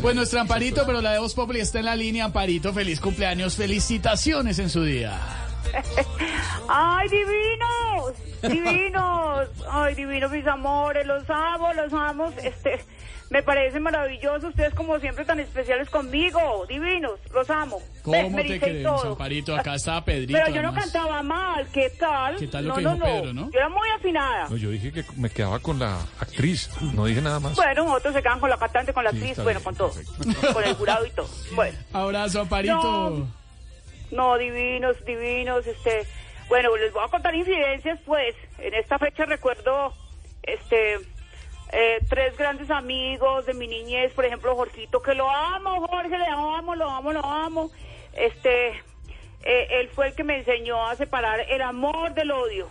Pues nuestro Amparito, pero la de Voz Populi está en la línea. Amparito, feliz cumpleaños. Felicitaciones en su día. ¡Ay, divinos! ¡Divinos! ¡Ay, divinos, mis amores! Los amo, los amo. Este, me parece maravilloso. Ustedes, como siempre, tan especiales conmigo. Divinos, los amo. ¿Cómo me te todo. Amparito? Acá está Pedrito. Pero yo no además. cantaba mal. ¿Qué tal? ¿Qué tal lo no, que no, dijo no. Pedro, no? Yo era muy afinada. No, yo dije que me quedaba con la actriz, no dije nada más. Bueno, otros se quedan con la cantante, con la Sí, actriz, está bueno, bien, con todo. perfecto. Con el jurado y todo. Bueno. Abrazo, Amparito. No. No, divinos, divinos, este, bueno, les voy a contar incidencias, pues, en esta fecha recuerdo, este, eh, tres grandes amigos de mi niñez, por ejemplo, Jorgito, que lo amo, Jorge, le amo, lo amo, lo amo, este, eh, él fue el que me enseñó a separar el amor del odio.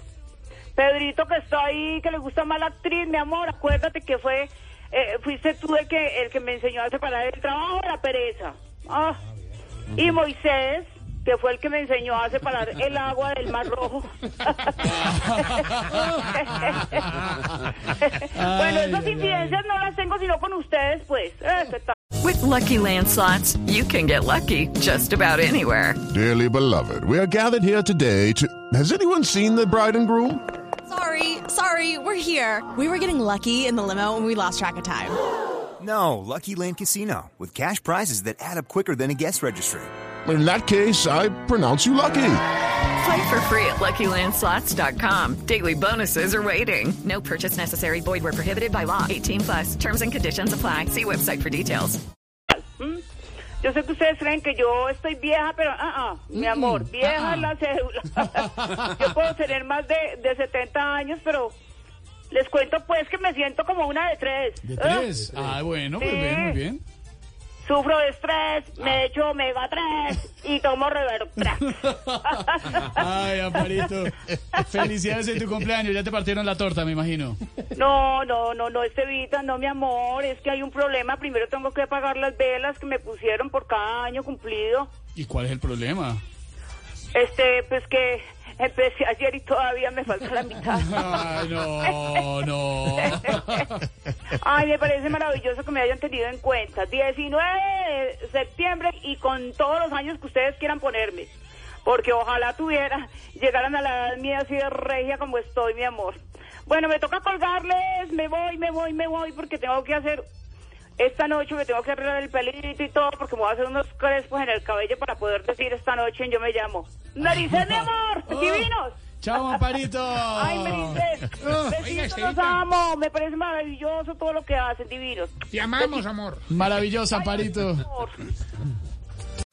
Pedrito que está ahí, que le gusta más la actriz, mi amor, acuérdate que fue, eh, fuiste tú el que, el que me enseñó a separar el trabajo de la pereza. Ah. Y Moisés, que fue el que me enseñó a separar el agua del mar rojo. bueno, esas incidencias no las tengo sino con ustedes, pues. Ah, ¿qué tal? With Lucky Land slots, you can get lucky just about anywhere. Dearly beloved, we are gathered here today to. Has anyone seen the bride and groom? Sorry, sorry, we're here. We were getting lucky in the limo and we lost track of time. No, Lucky Land Casino, with cash prizes that add up quicker than a guest registry. In that case, I pronounce you lucky. Play for free at LuckyLandSlots.com. Daily bonuses are waiting. No purchase necessary. Void where prohibited by law. 18 plus. Terms and conditions apply. See website for details. ¿Mm? Yo sé que ustedes creen que yo estoy vieja, pero ah, ah, mi amor, vieja ah, es la cédula. yo puedo tener más de, de 70 años, pero les cuento pues que me siento como una de tres. ¿De ¿Ah? tres? Ah, bueno, pues Sí. bien, muy bien. Sufro de estrés, me echo omega 3 y tomo revertrax. Ay, Amparito. Felicidades en tu cumpleaños. Ya te partieron la torta, me imagino. No, no, no, no, Estevita, no, mi amor, es que hay un problema. Primero tengo que pagar las velas que me pusieron por cada año cumplido. ¿Y cuál es el problema? Este, pues que empecé ayer y todavía me falta la mitad. Ay, no, no. Ay, me parece maravilloso que me hayan tenido en cuenta. 19 de septiembre y con todos los años que ustedes quieran ponerme. Porque ojalá tuviera, llegaran a la edad mía así de regia como estoy, mi amor. Bueno, me toca colgarles, me voy, me voy, me voy, porque tengo que hacer, esta noche me tengo que arreglar el pelito y todo, porque me voy a hacer unos crespos en el cabello para poder decir esta noche en Yo Me Llamo. Narices, mi amor, Oh. divinos. Chao, Amparito. Ay, Narices, besitos, los amo, me parece maravilloso todo lo que hacen, divinos. Te amamos, amor. Maravilloso, Amparito. Amor.